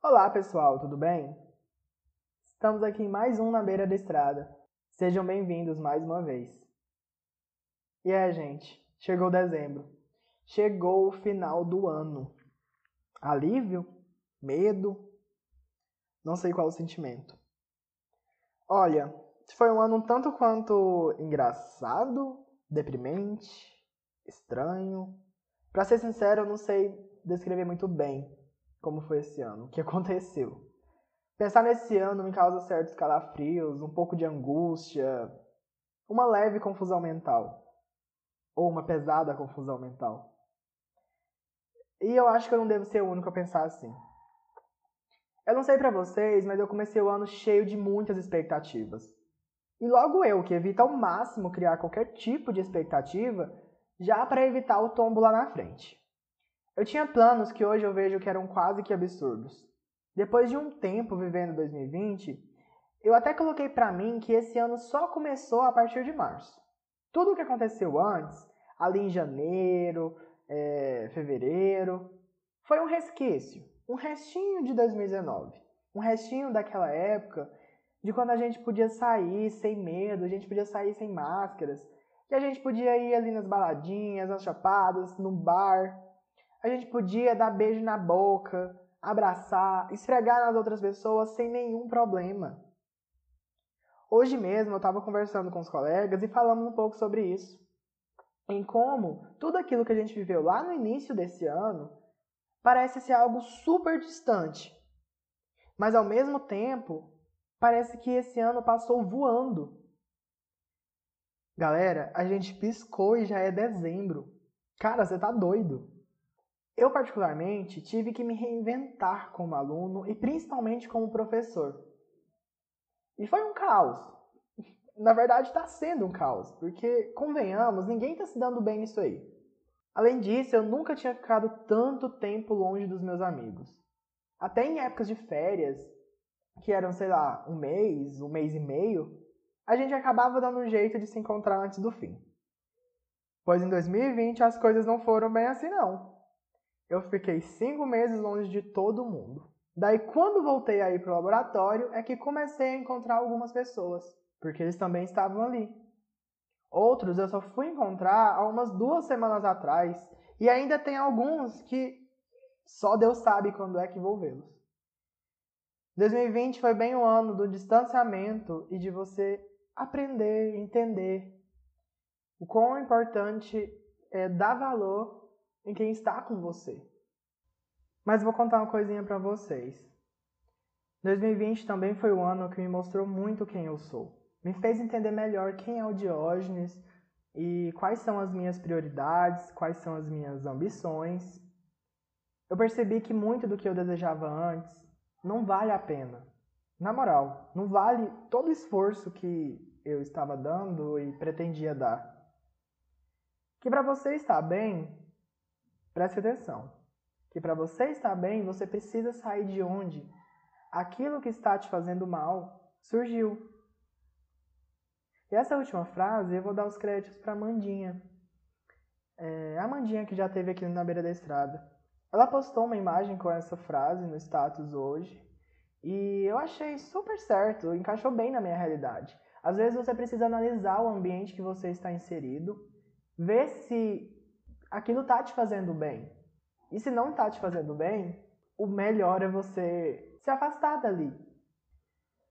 Olá pessoal, tudo bem? Estamos aqui em mais um Na Beira da Estrada. Sejam bem-vindos mais uma vez. E é, gente, chegou dezembro. Chegou o final do ano. Alívio? Medo? Não sei qual o sentimento. Olha, foi um ano tanto quanto engraçado, deprimente, estranho. Para ser sincero, eu não sei descrever muito bem como foi esse ano, o que aconteceu. Pensar nesse ano me causa certos calafrios, um pouco de angústia, uma leve confusão mental. Ou uma pesada confusão mental. E eu acho que eu não devo ser o único a pensar assim. Eu não sei para vocês, mas eu comecei o ano cheio de muitas expectativas. E logo eu, que evita ao máximo criar qualquer tipo de expectativa, já para evitar o tombo lá na frente. Eu tinha planos que hoje eu vejo que eram quase que absurdos. Depois de um tempo vivendo 2020, eu até coloquei para mim que esse ano só começou a partir de março. Tudo o que aconteceu antes, ali em janeiro, é, fevereiro, foi um resquício, um restinho de 2019. Um restinho daquela época de quando a gente podia sair sem medo, a gente podia sair sem máscaras, que a gente podia ir ali nas baladinhas, nas chapadas, no bar, a gente podia dar beijo na boca, abraçar, esfregar nas outras pessoas sem nenhum problema. Hoje mesmo eu estava conversando com os colegas e falamos um pouco sobre isso. Em como tudo aquilo que a gente viveu lá no início desse ano parece ser algo super distante. Mas ao mesmo tempo, parece que esse ano passou voando. Galera, a gente piscou e já é dezembro. Cara, você tá doido. Eu, particularmente, tive que me reinventar como aluno e principalmente como professor. E foi um caos. Na verdade, está sendo um caos, porque, convenhamos, ninguém está se dando bem nisso aí. Além disso, eu nunca tinha ficado tanto tempo longe dos meus amigos. Até em épocas de férias, que eram, sei lá, um mês, um mês e meio, a gente acabava dando um jeito de se encontrar antes do fim. Pois em 2020 as coisas não foram bem assim, não eu fiquei cinco meses longe de todo mundo. Daí, quando voltei aí para o laboratório, é que comecei a encontrar algumas pessoas, porque eles também estavam ali. Outros eu só fui encontrar há umas duas semanas atrás, e ainda tem alguns que só Deus sabe quando é que vou vê-los. 2020 foi bem o ano do distanciamento e de você aprender, entender o quão importante é dar valor em quem está com você. Mas vou contar uma coisinha para vocês. 2020 também foi o ano que me mostrou muito quem eu sou. Me fez entender melhor quem é o Diógenes e quais são as minhas prioridades, quais são as minhas ambições. Eu percebi que muito do que eu desejava antes não vale a pena. Na moral, não vale todo o esforço que eu estava dando e pretendia dar. Que para você estar bem, Preste atenção, que para você estar bem, você precisa sair de onde aquilo que está te fazendo mal surgiu. E essa última frase eu vou dar os créditos para Mandinha. É, a Mandinha que já teve aqui na beira da estrada. Ela postou uma imagem com essa frase no status hoje e eu achei super certo, encaixou bem na minha realidade. Às vezes você precisa analisar o ambiente que você está inserido, ver se aquilo tá te fazendo bem. E se não tá te fazendo bem, o melhor é você se afastar dali.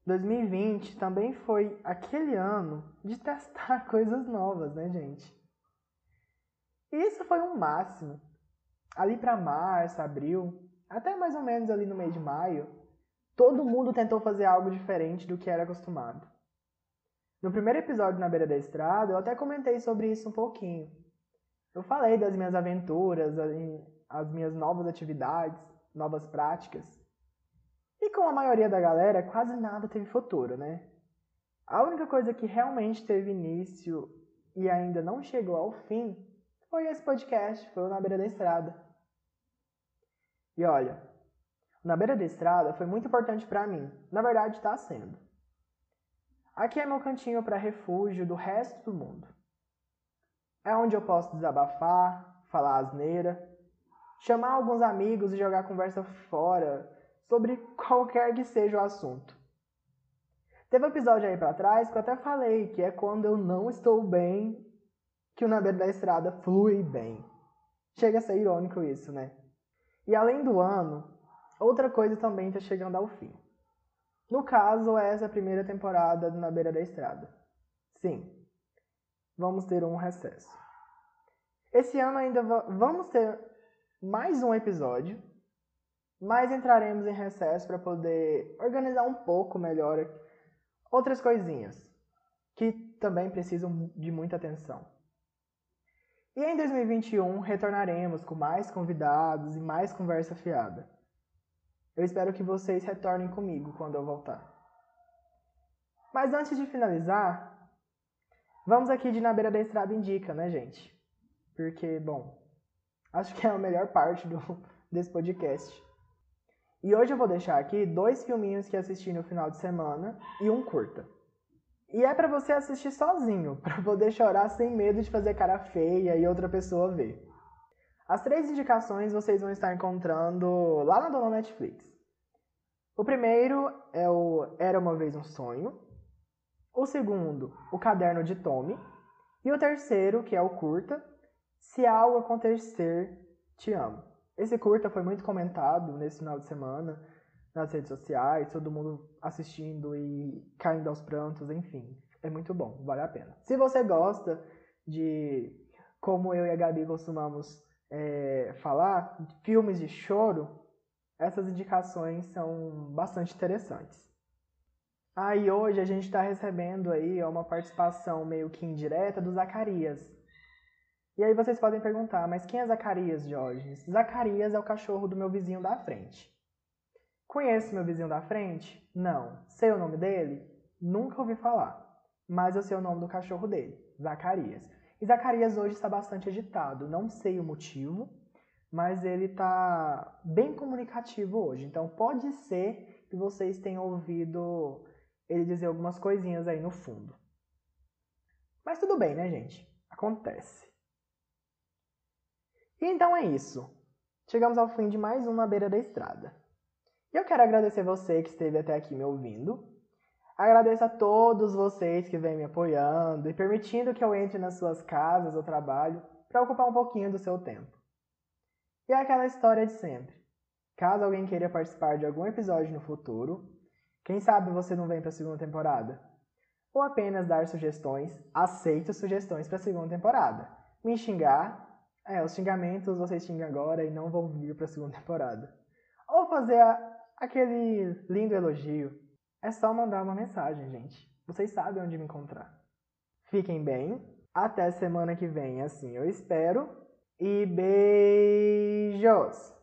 2020 também foi aquele ano de testar coisas novas, né, gente? E isso foi um máximo. Ali para março, abril, até mais ou menos ali no mês de maio, todo mundo tentou fazer algo diferente do que era acostumado. No primeiro episódio na beira da estrada, eu até comentei sobre isso um pouquinho. Eu falei das minhas aventuras, as minhas novas atividades, novas práticas. E com a maioria da galera, quase nada teve futuro, né? A única coisa que realmente teve início e ainda não chegou ao fim foi esse podcast, foi o Na Beira da Estrada. E olha, Na Beira da Estrada foi muito importante para mim. Na verdade, está sendo. Aqui é meu cantinho para refúgio do resto do mundo. É onde eu posso desabafar, falar asneira, chamar alguns amigos e jogar a conversa fora sobre qualquer que seja o assunto. Teve um episódio aí para trás que eu até falei que é quando eu não estou bem que o Na Beira da Estrada flui bem. Chega a ser irônico isso, né? E além do ano, outra coisa também está chegando ao fim. No caso, essa é a primeira temporada do Na Beira da Estrada. Sim, vamos ter um recesso. Esse ano ainda vamos ter mais um episódio, mas entraremos em recesso para poder organizar um pouco melhor outras coisinhas que também precisam de muita atenção. E em 2021 retornaremos com mais convidados e mais conversa fiada. Eu espero que vocês retornem comigo quando eu voltar. Mas antes de finalizar, vamos aqui de Na Beira da Estrada Indica, né, gente? Porque, bom, acho que é a melhor parte do, desse podcast. E hoje eu vou deixar aqui dois filminhos que assisti no final de semana e um curta. E é para você assistir sozinho, para poder chorar sem medo de fazer cara feia e outra pessoa ver. As três indicações vocês vão estar encontrando lá na dona Netflix. O primeiro é o Era uma vez um sonho. O segundo, O caderno de Tommy. E o terceiro, que é o curta, Se algo acontecer, te amo. Esse curta foi muito comentado nesse final de semana nas redes sociais, todo mundo assistindo e caindo aos prantos, enfim. É muito bom, vale a pena. Se você gosta de, como eu e a Gabi costumamos é, falar, filmes de choro, essas indicações são bastante interessantes. Aí ah, hoje a gente está recebendo aí uma participação meio que indireta do Zacarias, e aí vocês podem perguntar, mas quem é Zacarias, Jorge? Zacarias é o cachorro do meu vizinho da frente. Conheço meu vizinho da frente? Não. Sei o nome dele? Nunca ouvi falar. Mas eu sei o nome do cachorro dele, Zacarias. E Zacarias hoje está bastante agitado. Não sei o motivo, mas ele está bem comunicativo hoje. Então pode ser que vocês tenham ouvido ele dizer algumas coisinhas aí no fundo. Mas tudo bem, né, gente? Acontece. E então é isso. Chegamos ao fim de mais um Na Beira da Estrada. E eu quero agradecer você que esteve até aqui me ouvindo. Agradeço a todos vocês que vêm me apoiando e permitindo que eu entre nas suas casas ou trabalho para ocupar um pouquinho do seu tempo. E é aquela história de sempre. Caso alguém queira participar de algum episódio no futuro, quem sabe você não vem para a segunda temporada? Ou apenas dar sugestões, aceito sugestões para a segunda temporada. Me xingar, é, os xingamentos vocês xingam agora e não vão vir pra segunda temporada. Ou fazer a, aquele lindo elogio. É só mandar uma mensagem, gente. Vocês sabem onde me encontrar. Fiquem bem. Até semana que vem, assim eu espero. E beijos!